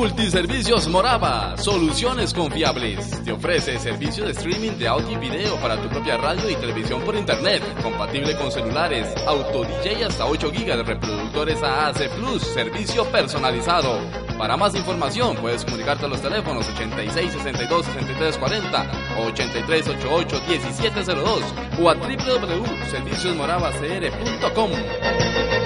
Multiservicios Morava, soluciones confiables. Te ofrece servicio de streaming de audio y video para tu propia radio y televisión por internet, compatible con celulares, auto DJ hasta 8 GB de reproductores AAC Plus, servicio personalizado. Para más información puedes comunicarte a los teléfonos 86 62 63 40 o 83 88 1702 o a www.serviciosmoravacr.com.